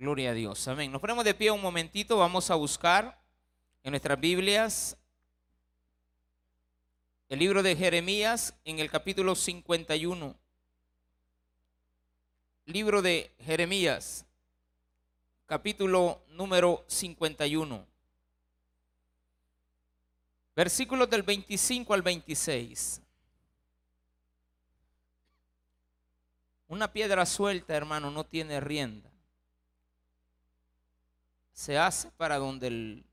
Gloria a Dios. Amén. Nos ponemos de pie un momentito. Vamos a buscar en nuestras Biblias el libro de Jeremías en el capítulo 51. Libro de Jeremías, capítulo número 51. Versículos del 25 al 26. Una piedra suelta, hermano, no tiene rienda. Se hace para donde el,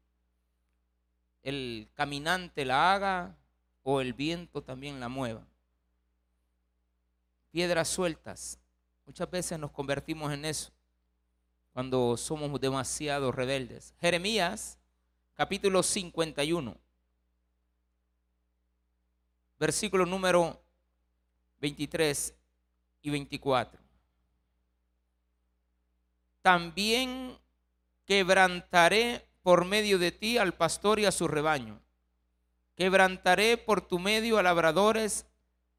el caminante la haga o el viento también la mueva. Piedras sueltas. Muchas veces nos convertimos en eso cuando somos demasiado rebeldes. Jeremías, capítulo 51, versículo número 23 y 24. También quebrantaré por medio de ti al pastor y a su rebaño. Quebrantaré por tu medio a labradores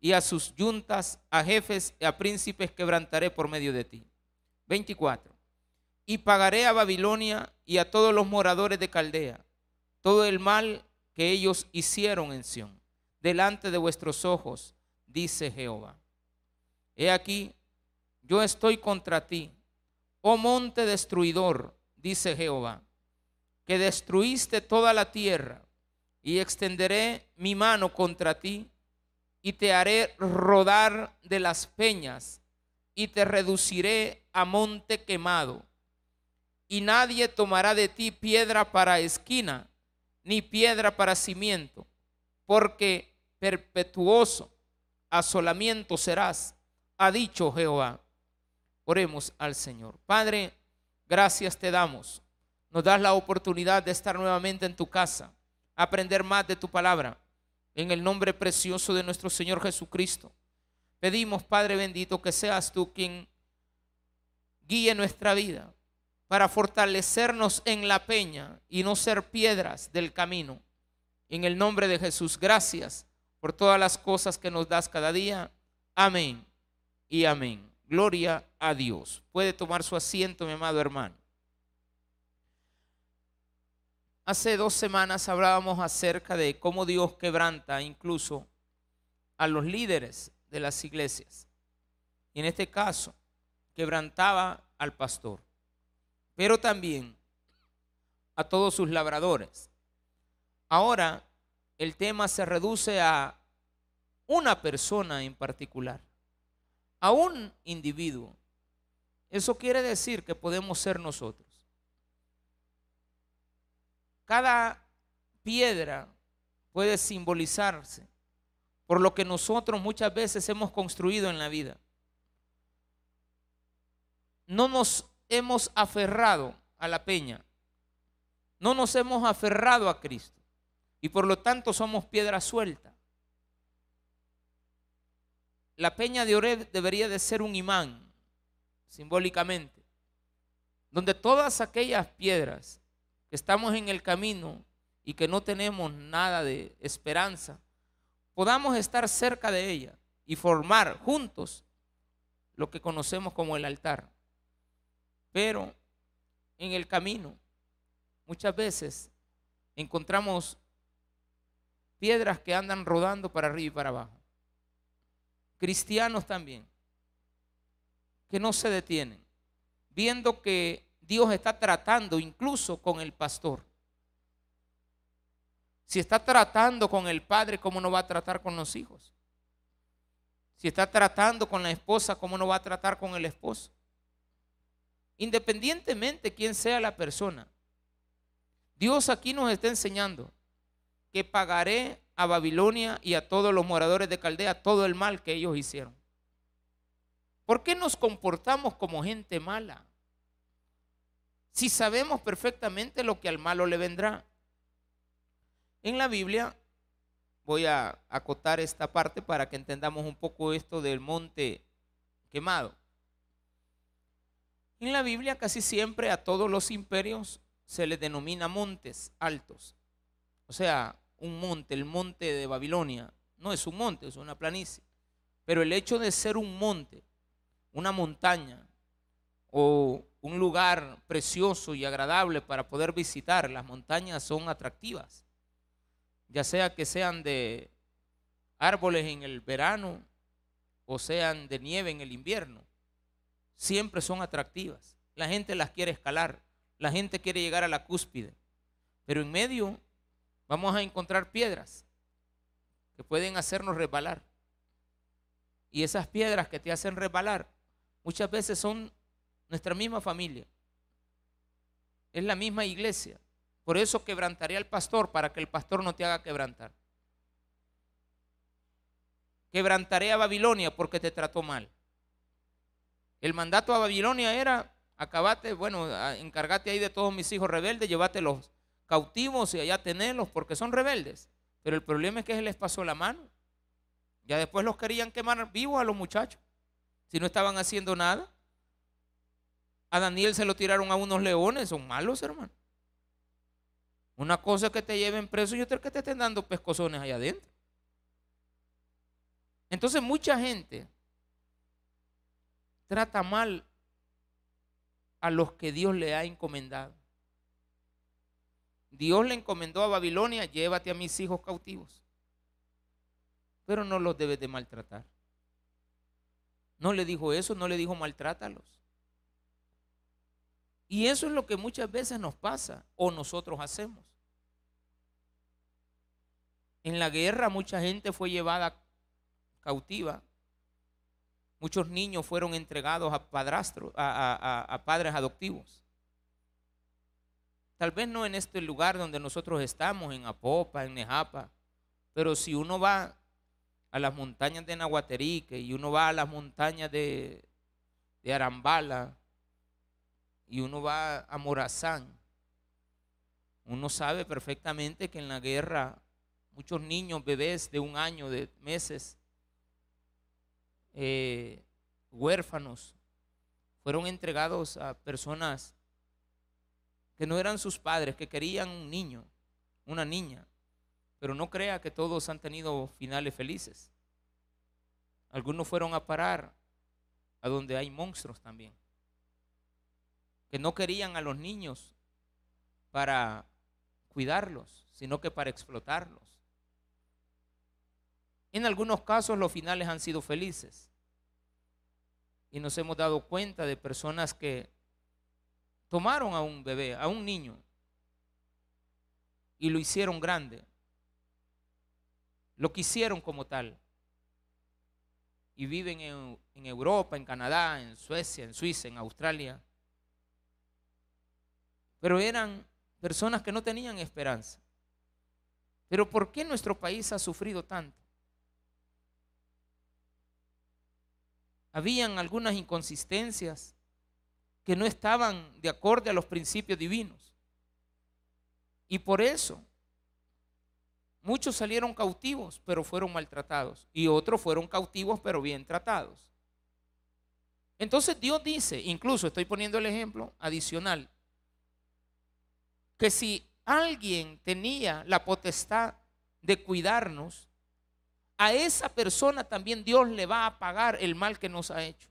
y a sus yuntas, a jefes y a príncipes quebrantaré por medio de ti. 24. Y pagaré a Babilonia y a todos los moradores de Caldea todo el mal que ellos hicieron en Sión, delante de vuestros ojos, dice Jehová. He aquí, yo estoy contra ti, oh monte destruidor, dice Jehová, que destruiste toda la tierra, y extenderé mi mano contra ti, y te haré rodar de las peñas, y te reduciré a monte quemado, y nadie tomará de ti piedra para esquina, ni piedra para cimiento, porque perpetuoso asolamiento serás ha dicho Jehová. Oremos al Señor. Padre, gracias te damos. Nos das la oportunidad de estar nuevamente en tu casa, aprender más de tu palabra. En el nombre precioso de nuestro Señor Jesucristo. Pedimos, Padre bendito, que seas tú quien guíe nuestra vida para fortalecernos en la peña y no ser piedras del camino. En el nombre de Jesús, gracias por todas las cosas que nos das cada día. Amén y amén. Gloria a Dios. Puede tomar su asiento, mi amado hermano. Hace dos semanas hablábamos acerca de cómo Dios quebranta incluso a los líderes de las iglesias. Y en este caso, quebrantaba al pastor, pero también a todos sus labradores. Ahora el tema se reduce a una persona en particular a un individuo. Eso quiere decir que podemos ser nosotros. Cada piedra puede simbolizarse por lo que nosotros muchas veces hemos construido en la vida. No nos hemos aferrado a la peña, no nos hemos aferrado a Cristo y por lo tanto somos piedra suelta la peña de Oreb debería de ser un imán, simbólicamente, donde todas aquellas piedras que estamos en el camino y que no tenemos nada de esperanza, podamos estar cerca de ella y formar juntos lo que conocemos como el altar. Pero en el camino muchas veces encontramos piedras que andan rodando para arriba y para abajo cristianos también, que no se detienen, viendo que Dios está tratando incluso con el pastor. Si está tratando con el padre, ¿cómo no va a tratar con los hijos? Si está tratando con la esposa, ¿cómo no va a tratar con el esposo? Independientemente quién sea la persona, Dios aquí nos está enseñando que pagaré a Babilonia y a todos los moradores de Caldea todo el mal que ellos hicieron. ¿Por qué nos comportamos como gente mala? Si sabemos perfectamente lo que al malo le vendrá. En la Biblia, voy a acotar esta parte para que entendamos un poco esto del monte quemado. En la Biblia casi siempre a todos los imperios se les denomina montes altos. O sea, un monte, el monte de Babilonia. No es un monte, es una planicie. Pero el hecho de ser un monte, una montaña o un lugar precioso y agradable para poder visitar. Las montañas son atractivas, ya sea que sean de árboles en el verano o sean de nieve en el invierno. Siempre son atractivas. La gente las quiere escalar, la gente quiere llegar a la cúspide, pero en medio vamos a encontrar piedras que pueden hacernos resbalar. Y esas piedras que te hacen resbalar muchas veces son nuestra misma familia. Es la misma iglesia. Por eso quebrantaré al pastor para que el pastor no te haga quebrantar. Quebrantaré a Babilonia porque te trató mal. El mandato a Babilonia era, acabate, bueno, encárgate ahí de todos mis hijos rebeldes, llévate los cautivos y allá tenerlos porque son rebeldes. Pero el problema es que se les pasó la mano. Ya después los querían quemar vivos a los muchachos, si no estaban haciendo nada. A Daniel se lo tiraron a unos leones, son malos, hermano. Una cosa es que te lleven preso y otra que te estén dando pescozones allá adentro. Entonces mucha gente trata mal a los que Dios le ha encomendado. Dios le encomendó a Babilonia, llévate a mis hijos cautivos. Pero no los debes de maltratar. No le dijo eso, no le dijo maltrátalos. Y eso es lo que muchas veces nos pasa o nosotros hacemos. En la guerra mucha gente fue llevada cautiva. Muchos niños fueron entregados a padrastros, a, padres adoptivos. Tal vez no en este lugar donde nosotros estamos, en Apopa, en Nejapa, pero si uno va a las montañas de Nahuaterique y uno va a las montañas de, Arambala, y uno va a Morazán, uno sabe perfectamente que en la guerra muchos niños, bebés de un año, de meses, eh, huérfanos, fueron entregados a personas que no eran sus padres, que querían un niño, una niña. Pero no crea que todos han tenido finales felices. Algunos fueron a parar a donde hay monstruos también que no querían a los niños para cuidarlos, sino que para explotarlos. En algunos casos los finales han sido felices. Y nos hemos dado cuenta de personas que tomaron a un bebé, a un niño, y lo hicieron grande. Lo quisieron como tal. Y viven en, Europa, en Canadá, en Suecia, en Suiza, en Australia pero eran personas que no tenían esperanza. Pero ¿por qué nuestro país ha sufrido tanto? Habían algunas inconsistencias que no estaban de acuerdo a los principios divinos. Y por eso muchos salieron cautivos, pero fueron maltratados. Y otros fueron cautivos, pero bien tratados. Entonces Dios dice, incluso estoy poniendo el ejemplo adicional, que si alguien tenía la potestad de cuidarnos, a esa persona también Dios le va a pagar el mal que nos ha hecho.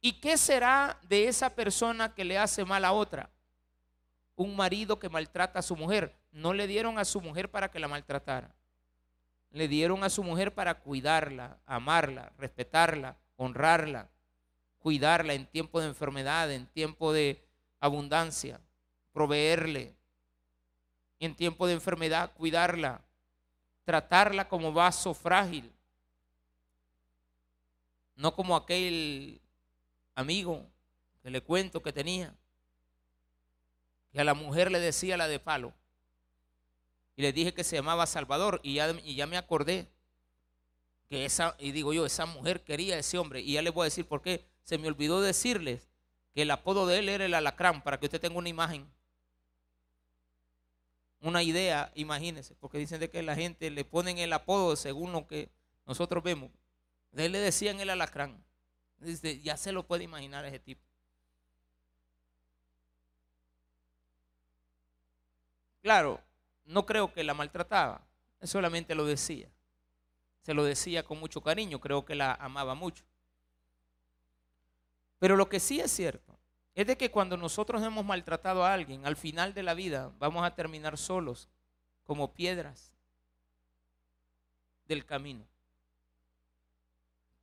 ¿Y qué será de esa persona que le hace mal a otra? Un marido que maltrata a su mujer. No le dieron a su mujer para que la maltratara. Le dieron a su mujer para cuidarla, amarla, respetarla, honrarla, cuidarla en tiempo de enfermedad, en tiempo de, abundancia, proveerle. en tiempo de enfermedad, cuidarla, tratarla como vaso frágil, no como aquel amigo que le cuento que tenía, que a la mujer le decía la de palo. Y le dije que se llamaba Salvador y ya, y ya me acordé que esa, y digo yo, esa mujer quería a ese hombre. Y ya les voy a decir por qué. Se me olvidó decirles el apodo de él era el alacrán, para que usted tenga una imagen, una idea, imagínese, porque dicen de que la gente le ponen el apodo según lo que nosotros vemos. De él le decían el alacrán. Dice, ya se lo puede imaginar ese tipo. Claro, no creo que la maltrataba, solamente lo decía. Se lo decía con mucho cariño, creo que la amaba mucho. Pero lo que sí es cierto es de que cuando nosotros hemos maltratado a alguien, al final de la vida vamos a terminar solos, como piedras del camino.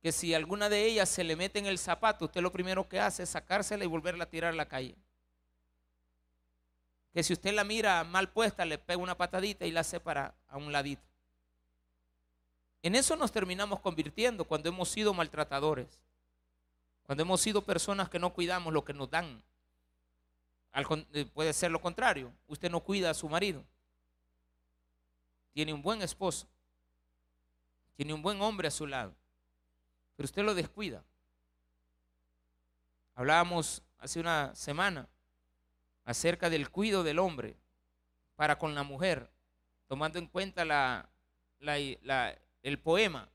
Que si alguna de ellas se le mete en el zapato, usted lo primero que hace es sacársela y volverla a tirar a la calle. Que si usted la mira mal puesta, le pega una patadita y la separa a un ladito. En eso nos terminamos convirtiendo cuando hemos sido maltratadores. Cuando hemos sido personas que no cuidamos lo que nos dan. Eh, puede ser lo contrario. Usted no cuida a su marido. Tiene un buen esposo. Tiene un buen hombre a su lado. Pero usted lo descuida. Hablábamos hace una semana acerca del cuidado del hombre para con la mujer, tomando en cuenta el poema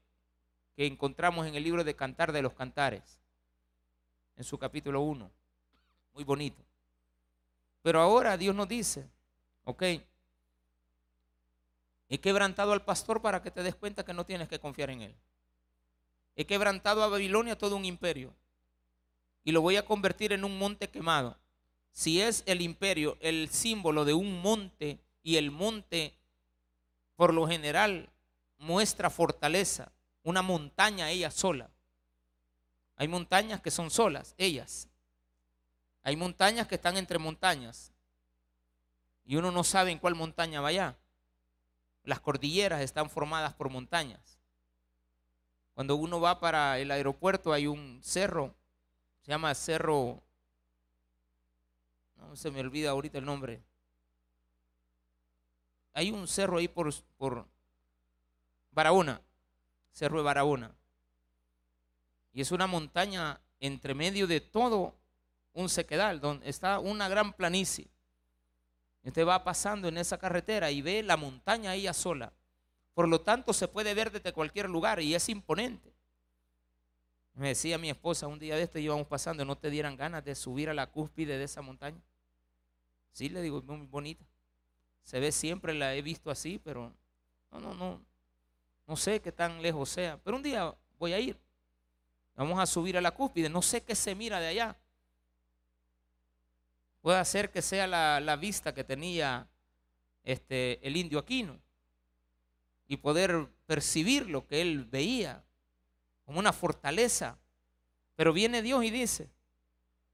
que encontramos en el libro de Cantar de los Cantares en su capítulo 1. Muy bonito. Pero ahora Dios nos dice, ok, he quebrantado al pastor para que te des cuenta que no tienes que confiar en él. He quebrantado a Babilonia todo un imperio y lo voy a convertir en un monte quemado. Si es el imperio el símbolo de un monte y el monte por lo general muestra fortaleza, una montaña ella sola. Hay montañas que son solas, ellas. Hay montañas que están entre montañas. Y uno no sabe en cuál montaña vaya. Las cordilleras están formadas por montañas. Cuando uno va para el aeropuerto hay un cerro, se llama Cerro, no se me olvida ahorita el nombre. Hay un cerro ahí por, por Barahona, Cerro de Barahona. Y es una montaña entre medio de todo un sequedal, donde está una gran planicie. Usted va pasando en esa carretera y ve la montaña ella sola. Por lo tanto, se puede ver desde cualquier lugar y es imponente. Me decía mi esposa un día de esto, íbamos pasando, ¿no te dieran ganas de subir a la cúspide de esa montaña? Sí, le digo, muy bonita. Se ve siempre, la he visto así, pero no, no, no, no sé qué tan lejos sea. Pero un día voy a ir. Vamos a subir a la cúspide. No sé qué se mira de allá. Puede ser que sea la, vista que tenía este, el indio Aquino y poder percibir lo que él veía como una fortaleza. Pero viene Dios y dice,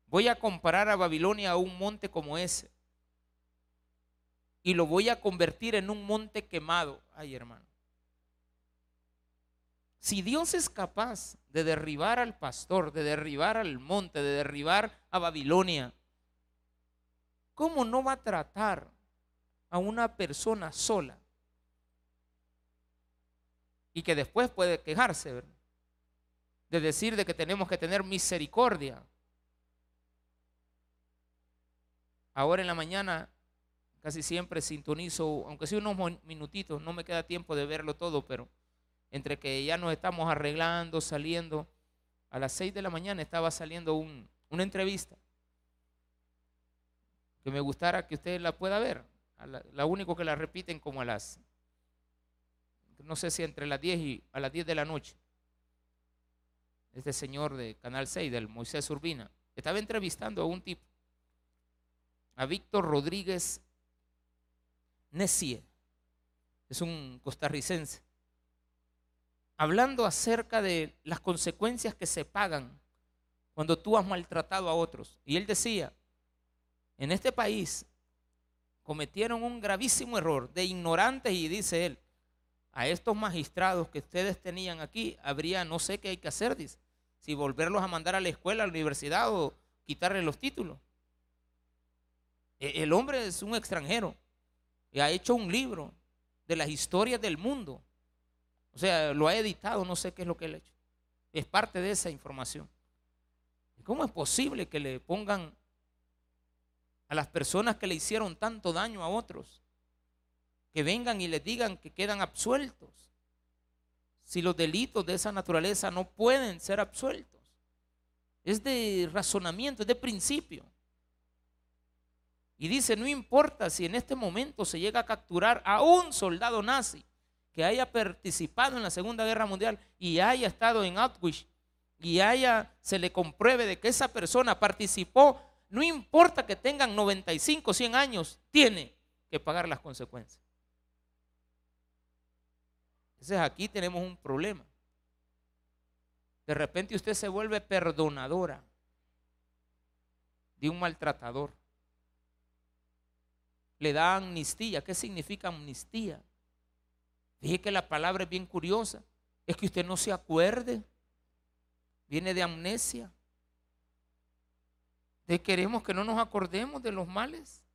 voy a comparar a Babilonia a un monte como ese y lo voy a convertir en un monte quemado. Ay, hermano. Si Dios es capaz de derribar al pastor, de derribar al monte, de derribar a Babilonia, ¿cómo no va a tratar a una persona sola? Y que después puede quejarse, De decir de que tenemos que tener misericordia. Ahora en la mañana casi siempre sintonizo, aunque sea unos minutitos, no me queda tiempo de verlo todo, pero entre que ya nos estamos arreglando, saliendo. A las 6 de la mañana estaba saliendo una entrevista que me gustara que usted la pueda ver. La, único que la repiten como a las, no sé si entre las 10 y a las 10 de la noche. Este señor de Canal 6, del Moisés Urbina, estaba entrevistando a un tipo, a Víctor Rodríguez Nessie. Es un costarricense hablando acerca de las consecuencias que se pagan cuando tú has maltratado a otros. Y él decía, en este país cometieron un gravísimo error de ignorantes y dice él, a estos magistrados que ustedes tenían aquí, habría no sé qué hay que hacer, dice, si volverlos a mandar a la escuela, a la universidad o quitarle los títulos. E-, el hombre es un extranjero y ha hecho un libro de las historias del mundo o sea, lo ha editado, no sé qué es lo que él ha hecho. Es parte de esa información. ¿Cómo es posible que le pongan a las personas que le hicieron tanto daño a otros, que vengan y les digan que quedan absueltos? Si los delitos de esa naturaleza no pueden ser absueltos. Es de razonamiento, es de principio. Y dice, no importa si en este momento se llega a capturar a un soldado nazi, que haya participado en la Segunda Guerra Mundial y haya estado en Auschwitz y haya, se le compruebe de que esa persona participó, no importa que tengan 95, 100 años, tiene que pagar las consecuencias. Entonces aquí tenemos un problema. De repente usted se vuelve perdonadora de un maltratador. Le da amnistía. ¿Qué significa amnistía? Dije que la palabra es bien curiosa. Es que usted no se acuerde. Viene de amnesia. De queremos que no nos acordemos de los males.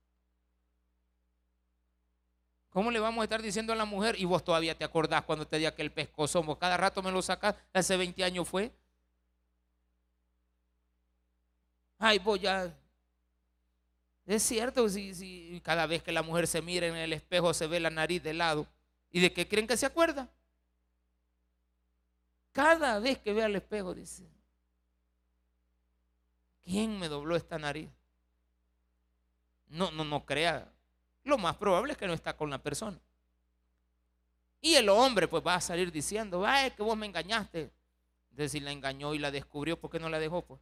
¿Cómo le vamos a estar diciendo a la mujer? Y vos todavía te acordás cuando te di aquel pescozo. Vos cada rato me lo sacás. Hace 20 años fue. Ay, vos ya. Es cierto, si, cada vez que la mujer se mira en el espejo se ve la nariz de lado. ¿Y de qué creen que se acuerda? Cada vez que ve al espejo dice, ¿quién me dobló esta nariz? No, no, no crea. Lo más probable es que no está con la persona. Y el hombre pues va a salir diciendo, ay, que vos me engañaste. Entonces si la engañó y la descubrió, ¿por qué no la dejó? Pues?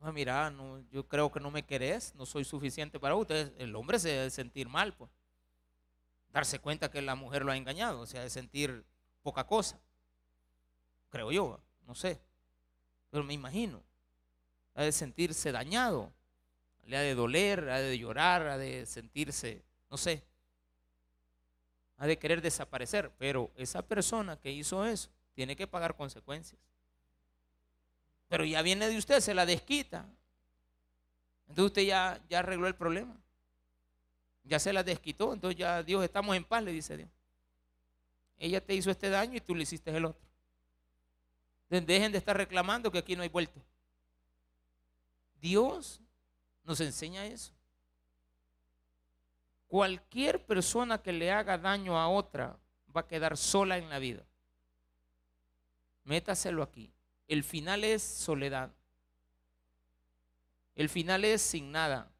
Ah, mira, yo creo que no me querés, no soy suficiente para usted. El hombre se debe sentir mal, pues. Darse cuenta que la mujer lo ha engañado, o sea, de sentir poca cosa. Creo yo, no sé. Pero me imagino. Ha de sentirse dañado. Le ha de doler, ha de llorar, ha de sentirse, no sé. Ha de querer desaparecer. Pero esa persona que hizo eso tiene que pagar consecuencias. Pero ya viene de usted, se la desquita. Entonces usted ya, ya arregló el problema. Ya se la desquitó. Entonces ya Dios, estamos en paz, le dice Dios. Ella te hizo este daño y tú le hiciste el otro. dejen de estar reclamando que aquí no hay vuelto. Dios nos enseña eso. Cualquier persona que le haga daño a otra va a quedar sola en la vida. Métaselo aquí. El final es soledad. El final es sin nada.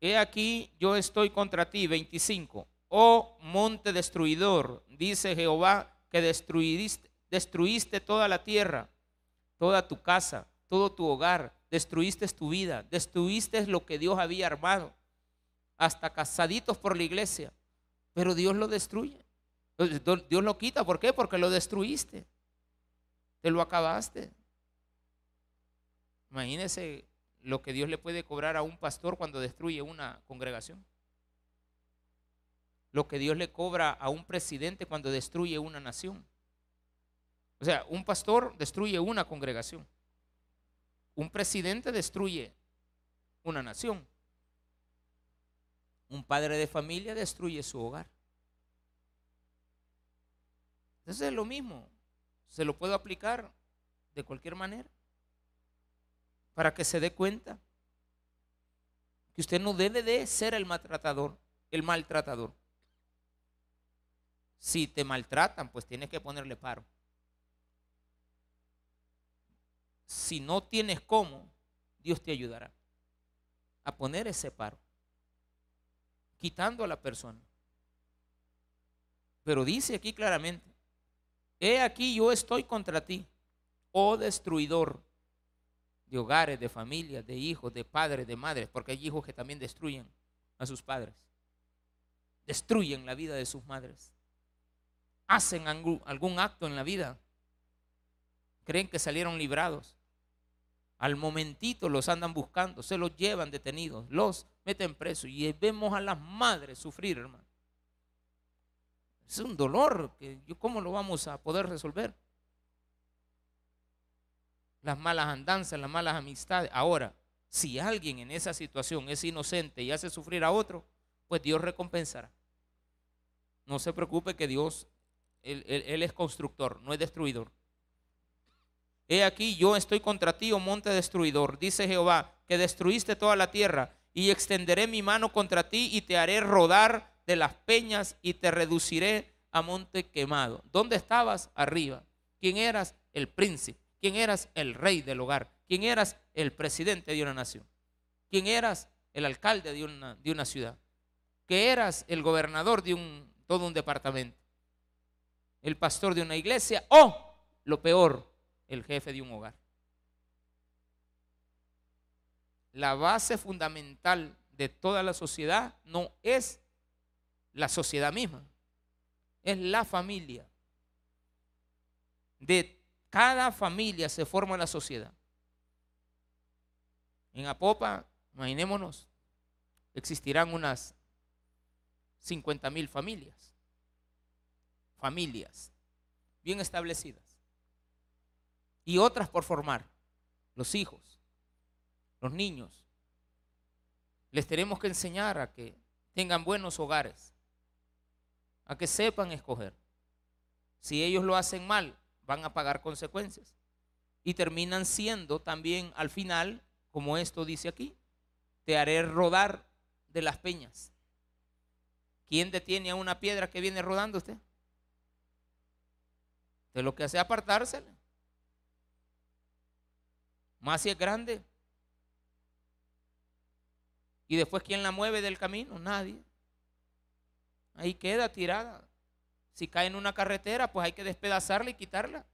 He aquí, yo estoy contra ti, 25. Oh monte destruidor, dice Jehová, que destruiste, destruiste toda la tierra, toda tu casa, todo tu hogar, destruiste tu vida, destruiste lo que Dios había armado, hasta casaditos por la iglesia, pero Dios lo destruye. Dios lo quita, ¿por qué? Porque lo destruiste. Te lo acabaste. Imagínese lo que Dios le puede cobrar a un pastor cuando destruye una congregación. Lo que Dios le cobra a un presidente cuando destruye una nación. O sea, un pastor destruye una congregación. Un presidente destruye una nación. Un padre de familia destruye su hogar. Entonces es lo mismo se lo puedo aplicar de cualquier manera para que se dé cuenta que usted no debe de ser el maltratador, el maltratador. Si te maltratan, pues tienes que ponerle paro. Si no tienes cómo, Dios te ayudará a poner ese paro, quitando a la persona. Pero dice aquí claramente, He aquí yo estoy contra ti, oh destruidor de hogares, de familias, de hijos, de padres, de madres, porque hay hijos que también destruyen a sus padres. Destruyen la vida de sus madres. Hacen algún acto en la vida. Creen que salieron librados. Al momentito los andan buscando, se los llevan detenidos, los meten presos y vemos a las madres sufrir, hermano. Es un dolor que cómo lo vamos a poder resolver. Las malas andanzas, las malas amistades. Ahora, si alguien en esa situación es inocente y hace sufrir a otro, pues Dios recompensará. No se preocupe que Dios, él, él es constructor, no es destruidor. He aquí, yo estoy contra ti, oh monte destruidor, dice Jehová, que destruiste toda la tierra, y extenderé mi mano contra ti y te haré rodar de las peñas y te reduciré a monte quemado. ¿Dónde estabas? Arriba. ¿Quién eras? El príncipe. ¿Quién eras? El rey del hogar. ¿Quién eras? El presidente de una nación. ¿Quién eras? El alcalde de una, ciudad. ¿Qué eras? El gobernador de todo un departamento. el pastor de una iglesia o, lo peor, el jefe de un hogar. La base fundamental de toda la sociedad no es la sociedad misma, es la familia. De cada familia se forma la sociedad. En Apopa, imaginémonos, existirán unas 50 mil familias. Familias bien establecidas. Y otras por formar. Los hijos, los niños. Les tenemos que enseñar a que tengan buenos hogares, a que sepan escoger. Si ellos lo hacen mal, van a pagar consecuencias. Y terminan siendo también al final, como esto dice aquí, te haré rodar de las peñas. ¿Quién detiene a una piedra que viene rodando usted? De lo que hace apartársela. Más si es grande. Y después, ¿quién la mueve del camino? Nadie. Ahí queda tirada. Si cae en una carretera, pues hay que despedazarla y quitarla.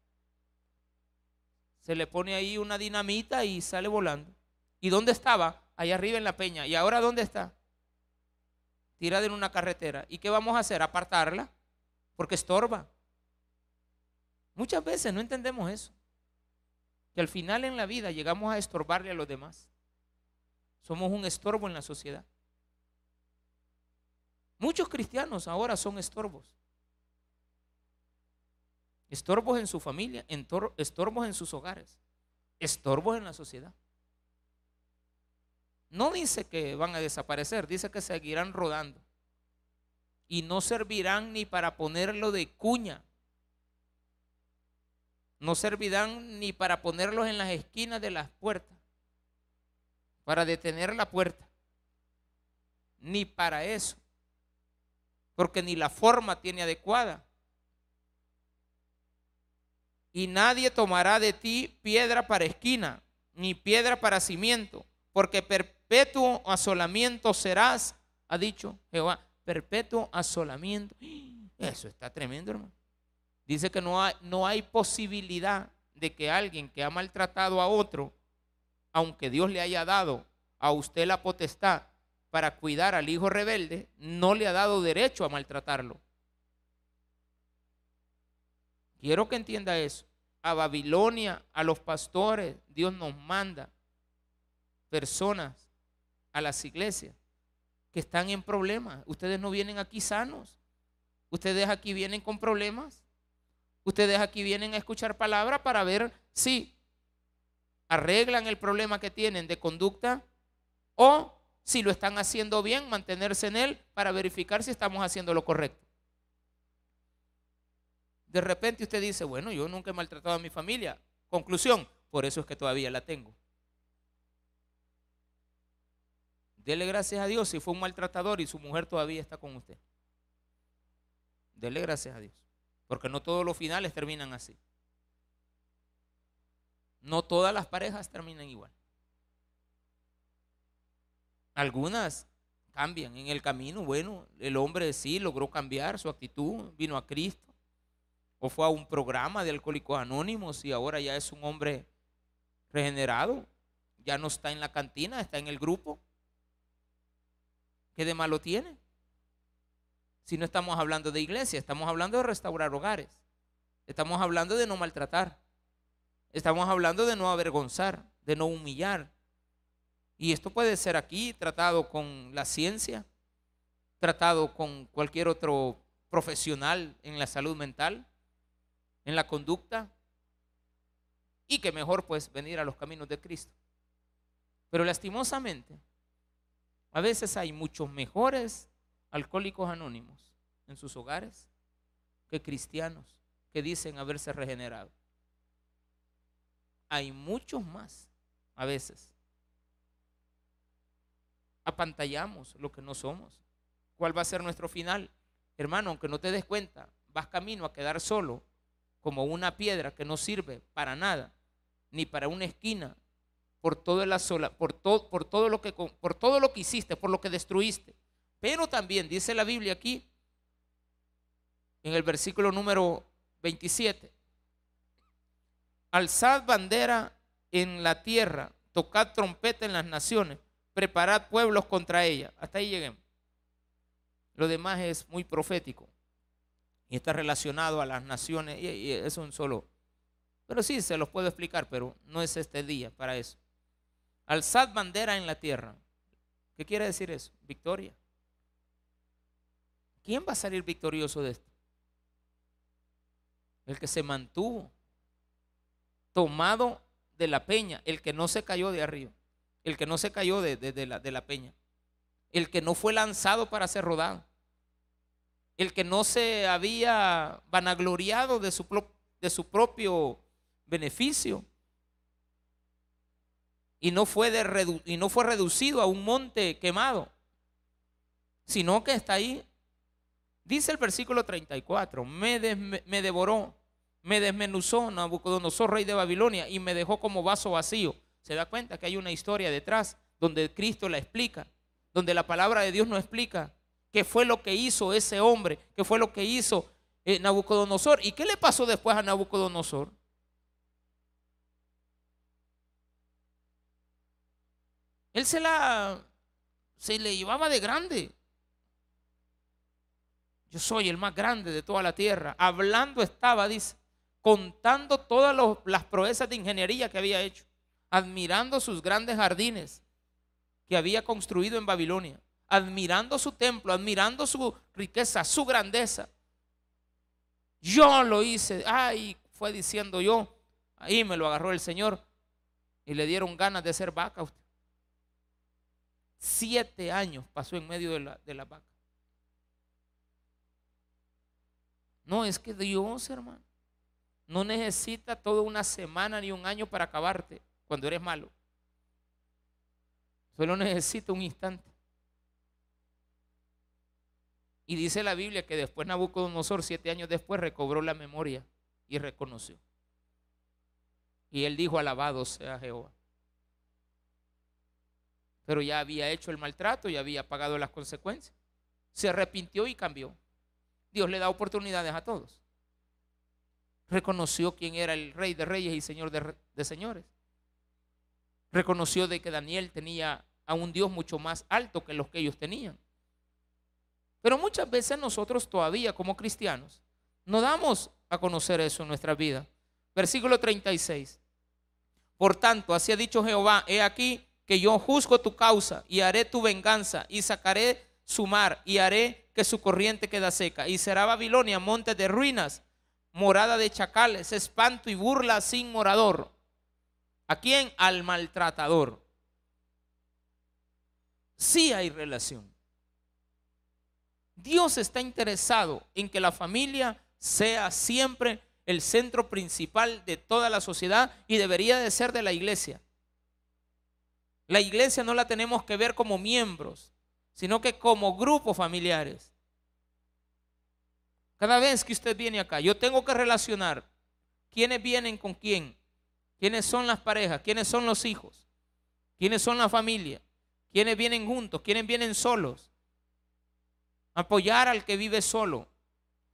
Se le pone ahí una dinamita y sale volando. ¿Y dónde estaba? Allá arriba en la peña. ¿Y ahora dónde está? Tirada en una carretera. ¿Y qué vamos a hacer? Apartarla. Porque estorba. Muchas veces no entendemos eso. Que al final en la vida llegamos a estorbarle a los demás. Somos un estorbo en la sociedad. Muchos cristianos ahora son estorbos. Estorbos en su familia, estorbos en sus hogares, estorbos en la sociedad. No dice que van a desaparecer, dice que seguirán rodando. Y no servirán ni para ponerlo de cuña. No servirán ni para ponerlos en las esquinas de las puertas. Para detener la puerta. Ni para eso. Porque ni la forma tiene adecuada y nadie tomará de ti piedra para esquina, ni piedra para cimiento, porque perpetuo asolamiento serás, ha dicho Jehová, perpetuo asolamiento. Eso está tremendo, hermano. Dice que no hay, no hay posibilidad de que alguien que ha maltratado a otro, aunque Dios le haya dado a usted la potestad para cuidar al hijo rebelde, no le ha dado derecho a maltratarlo. Quiero que entienda eso. A Babilonia, a los pastores, Dios nos manda personas a las iglesias que están en problemas. Ustedes no vienen aquí sanos. Ustedes aquí vienen con problemas. Ustedes aquí vienen a escuchar palabra para ver si arreglan el problema que tienen de conducta o si lo están haciendo bien, mantenerse en él para verificar si estamos haciendo lo correcto. De repente usted dice, bueno, yo nunca he maltratado a mi familia. Conclusión, por eso es que todavía la tengo. Dele gracias a Dios si fue un maltratador y su mujer todavía está con usted. Dele gracias a Dios. Porque no todos los finales terminan así. No todas las parejas terminan igual. Algunas cambian en el camino. Bueno, el hombre sí logró cambiar su actitud, vino a Cristo o fue a un programa de Alcohólicos Anónimos y ahora ya es un hombre regenerado, ya no está en la cantina, está en el grupo. ¿Qué de malo tiene? Si no estamos hablando de iglesia, estamos hablando de restaurar hogares, estamos hablando de no maltratar, estamos hablando de no avergonzar, de no humillar. Y esto puede ser aquí tratado con la ciencia, tratado con cualquier otro profesional en la salud mental en la conducta y que mejor pues venir a los caminos de Cristo. Pero lastimosamente, a veces hay muchos mejores alcohólicos anónimos en sus hogares que cristianos que dicen haberse regenerado. Hay muchos más a veces. Apantallamos lo que no somos. ¿Cuál va a ser nuestro final? Hermano, aunque no te des cuenta, vas camino a quedar solo como una piedra que no sirve para nada, ni para una esquina, por todo, la sola, por, todo, por, todo lo que, por todo lo que hiciste, por lo que destruiste. Pero también dice la Biblia aquí, en el versículo número 27. Alzad bandera en la tierra, tocad trompeta en las naciones, preparad pueblos contra ella. Hasta ahí lleguemos. Lo demás es muy profético y está relacionado a las naciones y, es un solo. Pero sí, se los puedo explicar, pero no es este día para eso. Alzad bandera en la tierra. ¿Qué quiere decir eso? Victoria. ¿Quién va a salir victorioso de esto? El que se mantuvo tomado de la peña, el que no se cayó de arriba, el que no se cayó de, la, peña, el que no fue lanzado para ser rodado, el que no se había vanagloriado de su, propio beneficio y no fue reducido a un monte quemado, sino que está ahí. Dice el versículo 34, me, me devoró me desmenuzó Nabucodonosor, rey de Babilonia, y me dejó como vaso vacío. Se da cuenta que hay una historia detrás donde Cristo la explica, donde la palabra de Dios no explica qué fue lo que hizo ese hombre, qué fue lo que hizo eh, Nabucodonosor y qué le pasó después a Nabucodonosor. Él se la se le llevaba de grande. Yo soy el más grande de toda la tierra. Hablando estaba, dice, contando todas las proezas de ingeniería que había hecho, admirando sus grandes jardines que había construido en Babilonia, admirando su templo, admirando su riqueza, su grandeza. Yo lo hice, ay, fue diciendo yo, ahí me lo agarró el Señor y le dieron ganas de ser vaca. Siete años pasó en medio de la, de la vaca. No, es que Dios, hermano no necesita toda una semana ni un año para acabarte cuando eres malo. Solo necesita un instante. Y dice la Biblia que después Nabucodonosor, siete años después, recobró la memoria y reconoció. Y él dijo, alabado sea Jehová. Pero ya había hecho el maltrato y había pagado las consecuencias. Se arrepintió y cambió. Dios le da oportunidades a todos reconoció quién era el rey de reyes y señor de, señores. Reconoció de que Daniel tenía a un Dios mucho más alto que los que ellos tenían. Pero muchas veces nosotros todavía como cristianos no damos a conocer eso en nuestra vida. Versículo 36. Por tanto, así ha dicho Jehová, he aquí que yo juzgo tu causa y haré tu venganza y sacaré su mar y haré que su corriente quede seca y será Babilonia monte de ruinas morada de chacales, espanto y burla sin morador. ¿A quién? Al maltratador. Sí hay relación. Dios está interesado en que la familia sea siempre el centro principal de toda la sociedad y debería de ser de la iglesia. La iglesia no la tenemos que ver como miembros, sino que como grupos familiares. Cada vez que usted viene acá, yo tengo que relacionar quiénes vienen con quién, quiénes son las parejas, quiénes son los hijos, quiénes son la familia, quiénes vienen juntos, quiénes vienen solos. Apoyar al que vive solo,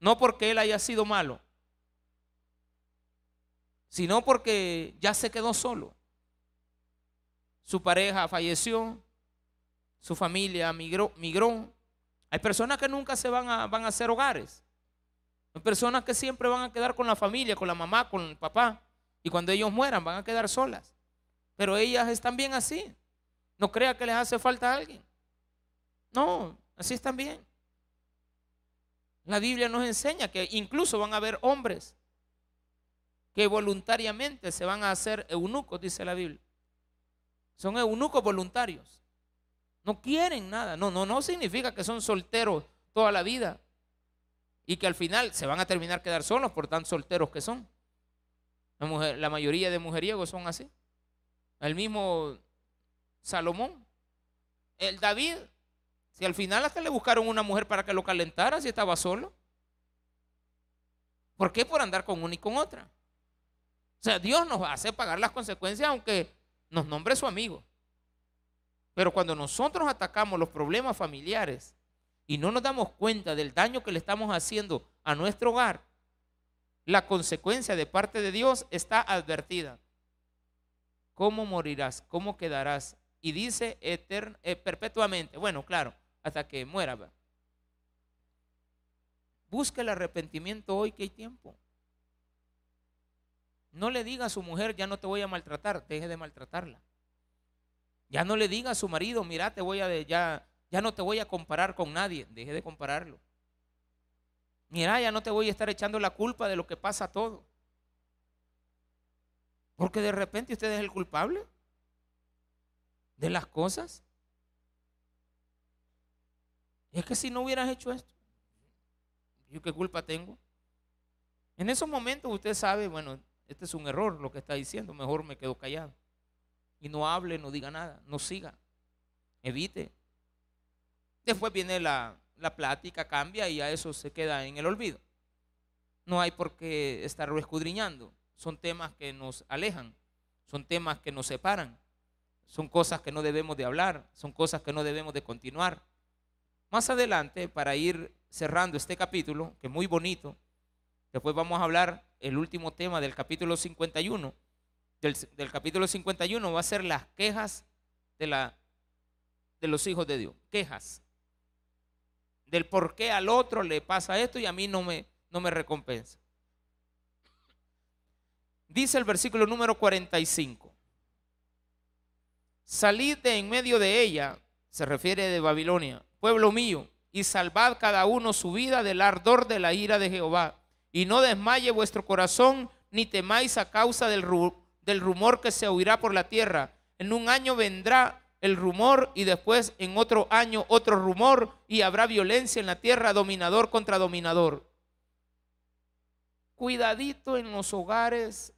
no porque él haya sido malo, sino porque ya se quedó solo. Su pareja falleció, su familia migró. migró. Hay personas que nunca se van a, van a hacer hogares. Hay personas que siempre van a quedar con la familia, con la mamá, con el papá. Y cuando ellos mueran van a quedar solas. Pero ellas están bien así. No crea que les hace falta a alguien. No, así están bien. La Biblia nos enseña que incluso van a haber hombres que voluntariamente se van a hacer eunucos, dice la Biblia. Son eunucos voluntarios. No quieren nada. No, no, no significa que son solteros toda la vida y que al final se van a terminar quedar solos por tan solteros que son. La, la mayoría de mujeriegos son así. El mismo Salomón, el David, si al final hasta le buscaron una mujer para que lo calentara si estaba solo. ¿Por qué? Por andar con una y con otra. O sea, Dios nos hace pagar las consecuencias aunque nos nombre su amigo. Pero cuando nosotros atacamos los problemas familiares y no nos damos cuenta del daño que le estamos haciendo a nuestro hogar, La consecuencia de parte de Dios está advertida. ¿Cómo morirás? ¿Cómo quedarás? Y dice etern, eh, perpetuamente. Bueno, claro, hasta que muera. Busca el arrepentimiento hoy que hay tiempo. No le diga a su mujer, ya no te voy a maltratar, deje de maltratarla. Ya no le diga a su marido, mira, te voy a ya, ya no te voy a comparar con nadie, deje de compararlo. Mira, ya no te voy a estar echando la culpa de lo que pasa todo. Porque de repente usted es el culpable de las cosas. Es que si no hubieras hecho esto, ¿yo qué culpa tengo? En esos momentos usted sabe, bueno, este es un error lo que está diciendo, mejor me quedo callado. Y no hable, no diga nada, no siga, evite. Después viene la, la plática, cambia y a eso se queda en el olvido. No hay por qué estarlo escudriñando. Son temas que nos alejan, son temas que nos separan, son cosas que no debemos de hablar, son cosas que no debemos de continuar. Más adelante, para ir cerrando este capítulo, que es muy bonito, después vamos a hablar el último tema del capítulo 51. Del, capítulo 51 va a ser las quejas de, la, de los hijos de Dios. Quejas del por qué al otro le pasa esto y a mí no me, no me recompensa. Dice el versículo número 45. Salid de en medio de ella, se refiere de Babilonia, pueblo mío, y salvad cada uno su vida del ardor de la ira de Jehová. Y no desmaye vuestro corazón, ni temáis a causa del, del rumor que se oirá por la tierra. En un año vendrá el rumor y después en otro año otro rumor y habrá violencia en la tierra, dominador contra dominador. Cuidadito en los hogares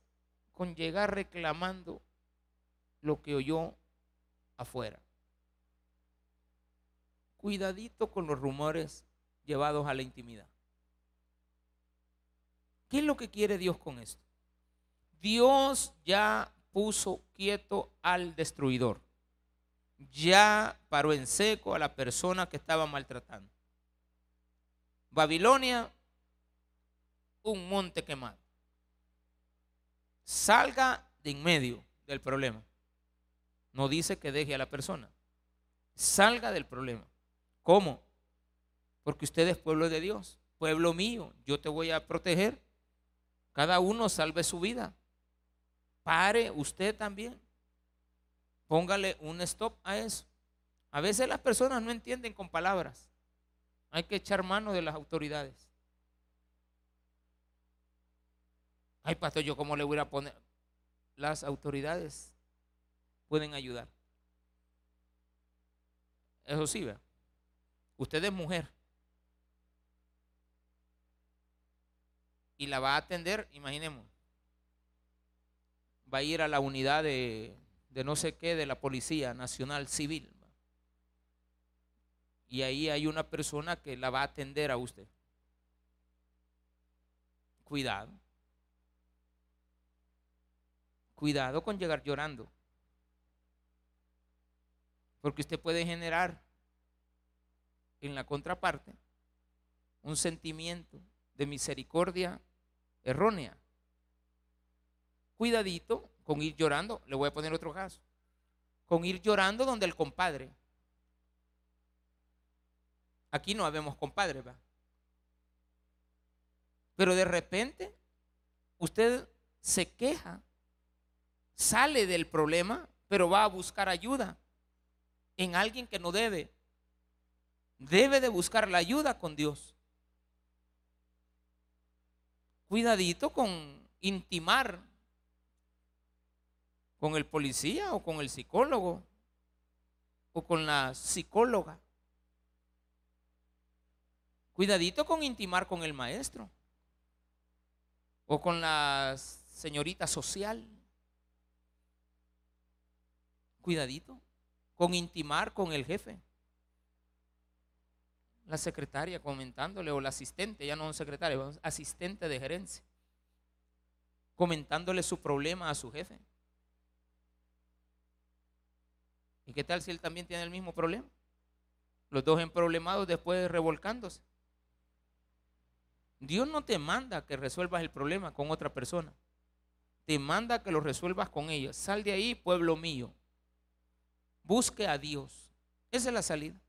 con llegar reclamando lo que oyó afuera. Cuidadito con los rumores llevados a la intimidad. ¿Qué es lo que quiere Dios con esto? Dios ya puso quieto al destruidor ya paró en seco a la persona que estaba maltratando. Babilonia, un monte quemado. Salga de en medio del problema. No dice que deje a la persona. Salga del problema. ¿Cómo? Porque usted es pueblo de Dios, pueblo mío. Yo te voy a proteger. Cada uno salve su vida. Pare usted también. Póngale un stop a eso. A veces las personas no entienden con palabras. Hay que echar mano de las autoridades. Ay, pastor, ¿yo cómo le voy a poner? Las autoridades pueden ayudar. Eso sí, ¿verdad? Usted es mujer. Y la va a atender, imaginemos. Va a ir a la unidad de de no sé qué de la Policía Nacional Civil. Y ahí hay una persona que la va a atender a usted. Cuidado. Cuidado con llegar llorando. Porque usted puede generar en la contraparte un sentimiento de misericordia errónea. Cuidadito con ir llorando, le voy a poner otro caso, con ir llorando donde el compadre. Aquí no habemos compadre, ¿va? Pero de repente usted se queja, sale del problema, pero va a buscar ayuda en alguien que no debe. Debe de buscar la ayuda con Dios. Cuidadito con intimar con el policía o con el psicólogo o con la psicóloga. Cuidadito con intimar con el maestro o con la señorita social. Cuidadito con intimar con el jefe. La secretaria comentándole o la asistente, ya no un secretario, asistente de gerencia, comentándole su problema a su jefe. ¿Y qué tal si él también tiene el mismo problema? Los dos en problemados después revolcándose. Dios no te manda que resuelvas el problema con otra persona. Te manda que lo resuelvas con ella. Sal de ahí, pueblo mío. Busque a Dios. Esa es la salida.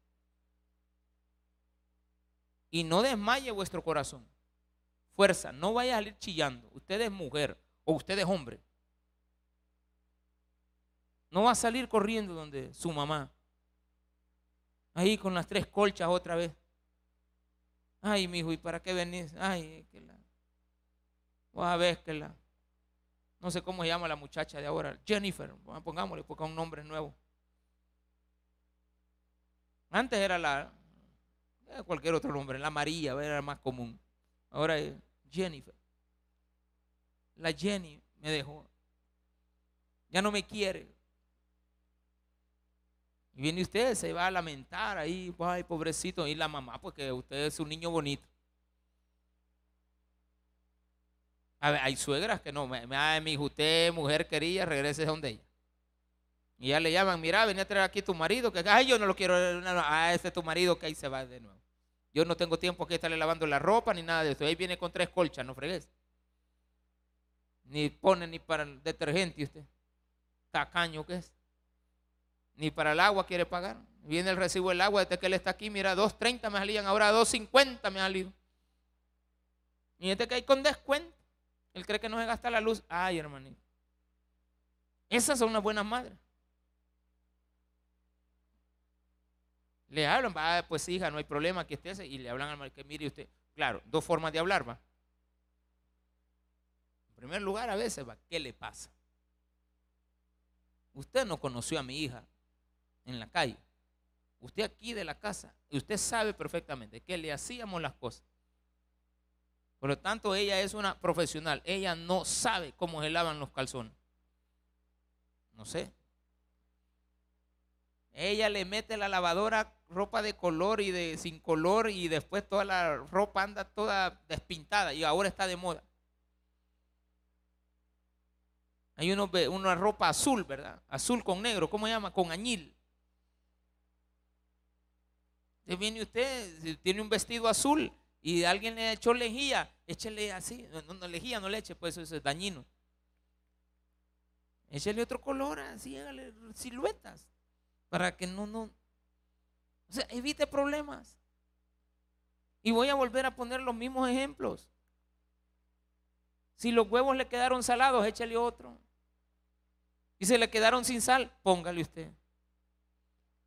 Y no desmaye vuestro corazón. Fuerza, no vaya a salir chillando. Usted es mujer o usted es hombre. No va a salir corriendo donde su mamá. Ahí con las tres colchas otra vez. Ay, mi hijo, ¿y para qué venís? Ay, que la. Vos a ver que la. No sé cómo se llama la muchacha de ahora. Jennifer, pongámosle porque es un nombre nuevo. Antes era la. Cualquier otro nombre, la María, era más común. Ahora es Jennifer. La Jenny me dejó. Ya no me quiere. Y viene usted, se va a lamentar ahí, ay, pobrecito, y la mamá, porque usted es un niño bonito. A ver, hay suegras que no, me, mi hijo, usted, mujer querida, regrese donde ella. Y ya le llaman, mira, ven a traer aquí tu marido, que ay, yo no lo quiero, ah, ese es tu marido, que ahí se va de nuevo. Yo no tengo tiempo que estarle lavando la ropa ni nada de eso. Ahí viene con tres colchas, no fregues. Ni pone ni para el detergente usted. Tacaño que es ni para el agua quiere pagar. Viene el recibo del agua desde que él está aquí, mira, 2.30 me salían, ahora 2.50 me ha salido. Y este que hay con descuento, él cree que no se gasta la luz. Ay, hermanito. Esas son unas buenas madres. Le hablan, va, pues hija, no hay problema, que esté y le hablan al marido que mire usted. Claro, dos formas de hablar, va. En primer lugar, a veces va, ¿qué le pasa? Usted no conoció a mi hija, en la calle. Usted aquí de la casa, y usted sabe perfectamente que le hacíamos las cosas. Por lo tanto, ella es una profesional. Ella no sabe cómo se lavan los calzones. No sé. Ella le mete la lavadora ropa de color y de sin color y después toda la ropa anda toda despintada y ahora está de moda. Hay uno, una ropa azul, ¿verdad? Azul con negro, ¿cómo se llama? Con añil viene usted, tiene un vestido azul y alguien le echó lejía, échele así, no, no lejía, no le eche, pues eso es dañino. Échele otro color, así, hágale siluetas, para que no, no, o sea, evite problemas. Y voy a volver a poner los mismos ejemplos. Si los huevos le quedaron salados, échale otro. Y se le quedaron sin sal, póngale usted.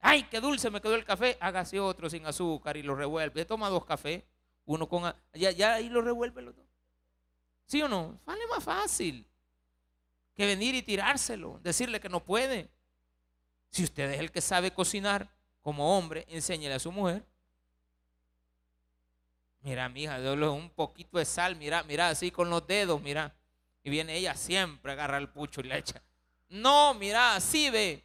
Ay, qué dulce me quedó el café. Hágase otro sin azúcar y lo revuelve. Toma dos cafés, uno con. Ya, ya ahí lo revuelve los dos. ¿Sí o no? Vale más fácil que venir y tirárselo, decirle que no puede. Si usted es el que sabe cocinar como hombre, enséñele a su mujer. Mira, mija, un poquito de sal, mira, mira, así con los dedos, mira. Y viene ella siempre agarra el pucho y le echa. No, mira, así ve.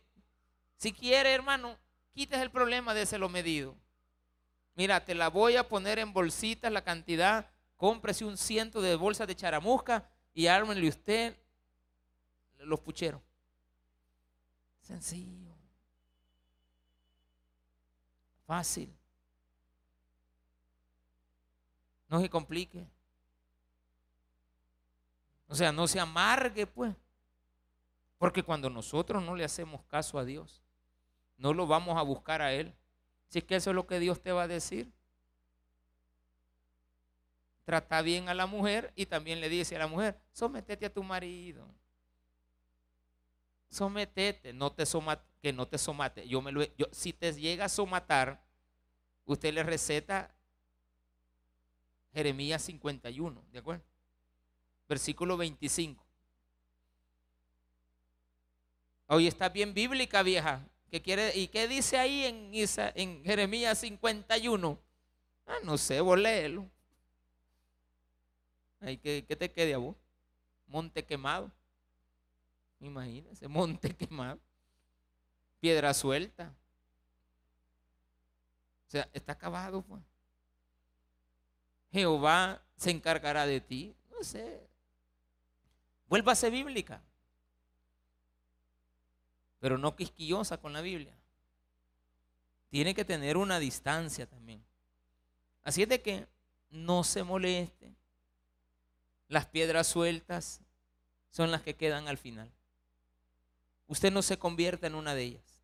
Si quiere, hermano, quites el problema de ese lo medido. Mira, te la voy a poner en bolsitas la cantidad, cómprese un ciento de bolsas de charamusca y ármenle usted los pucheros. Sencillo. Fácil. No se complique. O sea, no se amargue, pues. Porque cuando nosotros no le hacemos caso a Dios, no lo vamos a buscar a Él. Si es que eso es lo que Dios te va a decir. Trata bien a la mujer y también le dice a la mujer, sometete a tu marido. Sometete, no te somate, que no te somate. Yo me lo, yo, si te llega a somatar, usted le receta Jeremías 51, ¿de acuerdo? Versículo 25. Hoy está bien bíblica, vieja quiere, ¿Y qué dice ahí en, en Jeremías 51? Ah, no sé, vos léelo. Ay, ¿qué, te quede a vos? Monte quemado. Imagínese, monte quemado. Piedra suelta. O sea, está acabado. Pues. Jehová se encargará de ti. No sé. Vuélvase bíblica pero no quisquillosa con la Biblia. Tiene que tener una distancia también. Así es de que no se moleste. Las piedras sueltas son las que quedan al final. Usted no se convierta en una de ellas.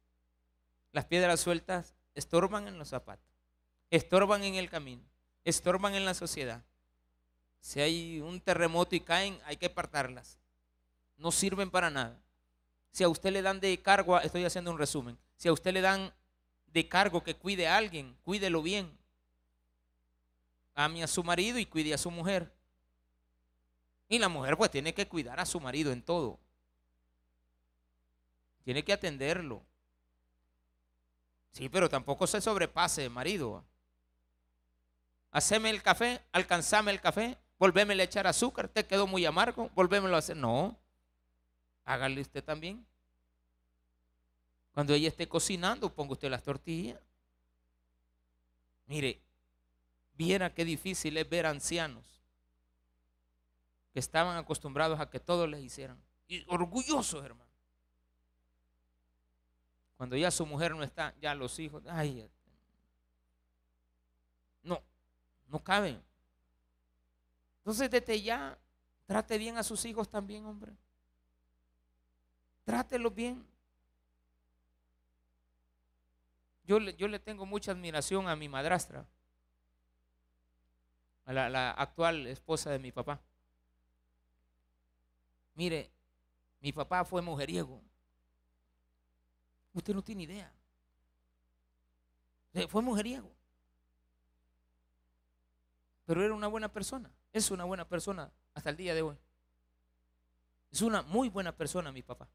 Las piedras sueltas estorban en los zapatos, estorban en el camino, estorban en la sociedad. Si hay un terremoto y caen, hay que apartarlas. No sirven para nada. Si a usted le dan de cargo, estoy haciendo un resumen, si a usted le dan de cargo que cuide a alguien, cuídelo bien. Ame a su marido y cuide a su mujer. Y la mujer pues tiene que cuidar a su marido en todo. Tiene que atenderlo. Sí, pero tampoco se sobrepase, marido. Haceme el café, alcanzame el café, volvémele a echar azúcar, te quedó muy amargo, volvémelo a hacer. No, hágale usted también. Cuando ella esté cocinando, ponga usted las tortillas. Mire, viera qué difícil es ver ancianos que estaban acostumbrados a que todos les hicieran. Y orgullosos, hermano. Cuando ya su mujer no está, ya los hijos, ay, no, no caben. Entonces desde ya, trate bien a sus hijos también, hombre. Trátelos bien. Yo, yo le tengo mucha admiración a mi madrastra, a la, actual esposa de mi papá. Mire, mi papá fue mujeriego. Usted no tiene idea. Fue mujeriego. Pero era una buena persona. Es una buena persona hasta el día de hoy. Es una muy buena persona mi papá.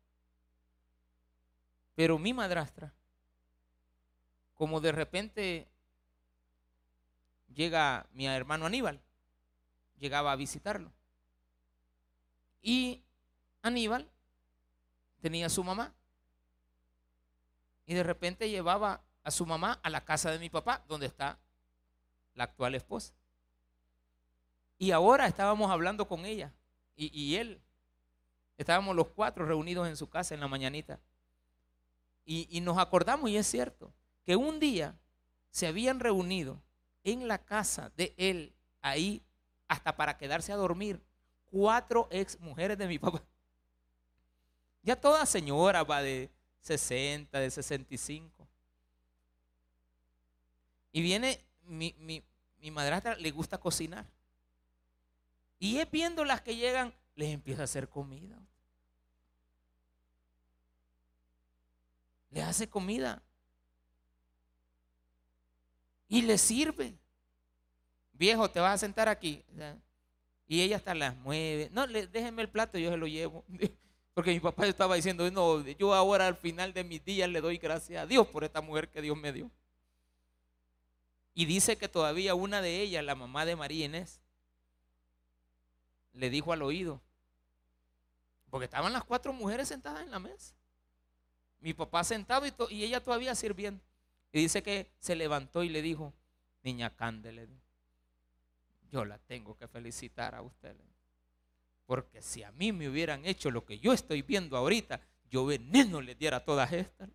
Pero mi madrastra como de repente llega mi hermano Aníbal, llegaba a visitarlo. Y Aníbal tenía a su mamá. Y de repente llevaba a su mamá a la casa de mi papá, donde está la actual esposa. Y ahora estábamos hablando con ella y, y él. Estábamos los cuatro reunidos en su casa en la mañanita. Y, nos acordamos, y es cierto, que un día se habían reunido en la casa de él, ahí, hasta para quedarse a dormir, cuatro ex mujeres de mi papá. Ya toda señora va de 60, de 65. Y viene mi, mi, mi madrastra, le gusta cocinar. Y es viendo las que llegan, les empieza a hacer comida. Le hace comida y le sirve. Viejo, te vas a sentar aquí. Y ella hasta las mueve. No, le, déjenme el plato, yo se lo llevo. Porque mi papá estaba diciendo, no, yo ahora al final de mis días le doy gracias a Dios por esta mujer que Dios me dio. Y dice que todavía una de ellas, la mamá de María Inés, le dijo al oído, porque estaban las cuatro mujeres sentadas en la mesa. Mi papá sentado y, ella todavía sirviendo. Y dice que se levantó y le dijo, niña Cándele, yo la tengo que felicitar a usted. Porque si a mí me hubieran hecho lo que yo estoy viendo ahorita, yo veneno le diera todas estas.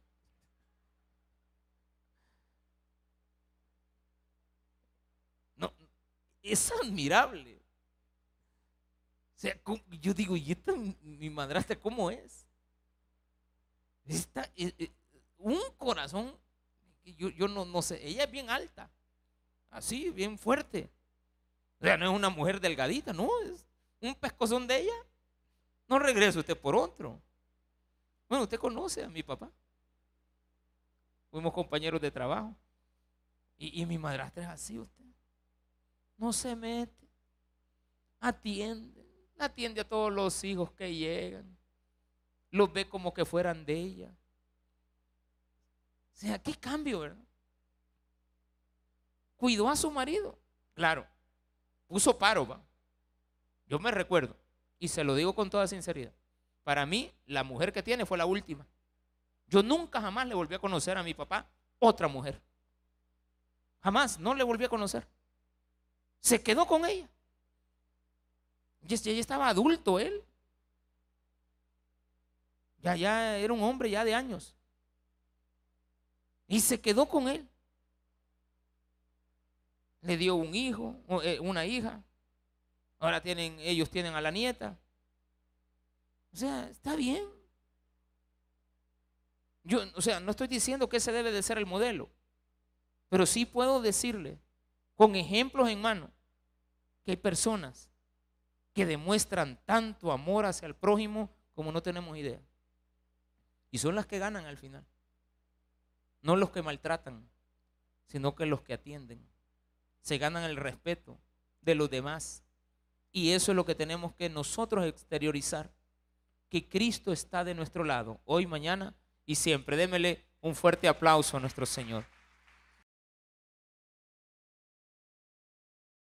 No, es admirable. O sea, yo digo, ¿y esta mi madrastra cómo es? Eh, eh, un corazón yo, yo no, no sé, ella es bien alta, así, bien fuerte. O sea, no es una mujer delgadita, no, es un pescozón de ella. No regrese usted por otro. Bueno, usted conoce a mi papá. Fuimos compañeros de trabajo. Y, y mi madrastra es así usted. No se mete. Atiende. Atiende a todos los hijos que llegan. Los ve como que fueran de ella. O sea, qué cambio, ¿verdad? Cuidó a su marido. Claro, puso paro, ¿va? Yo me recuerdo, y se lo digo con toda sinceridad. Para mí, la mujer que tiene fue la última. Yo nunca jamás le volví a conocer a mi papá otra mujer. Jamás, no le volví a conocer. Se quedó con ella. Ya, ya estaba adulto él. Ya, ya era un hombre ya de años. Y se quedó con él. le dio un hijo, eh, una hija. Ahora tienen, ellos tienen a la nieta. O sea, está bien. Yo, o sea, no estoy diciendo que ese debe de ser el modelo, pero sí puedo decirle, con ejemplos en mano, que hay personas que demuestran tanto amor hacia el prójimo como no tenemos idea. Y son las que ganan al final. No los que maltratan, sino que los que atienden. Se ganan el respeto de los demás. Y eso es lo que tenemos que nosotros exteriorizar. Que Cristo está de nuestro lado, hoy, mañana y siempre. Démele un fuerte aplauso a nuestro Señor.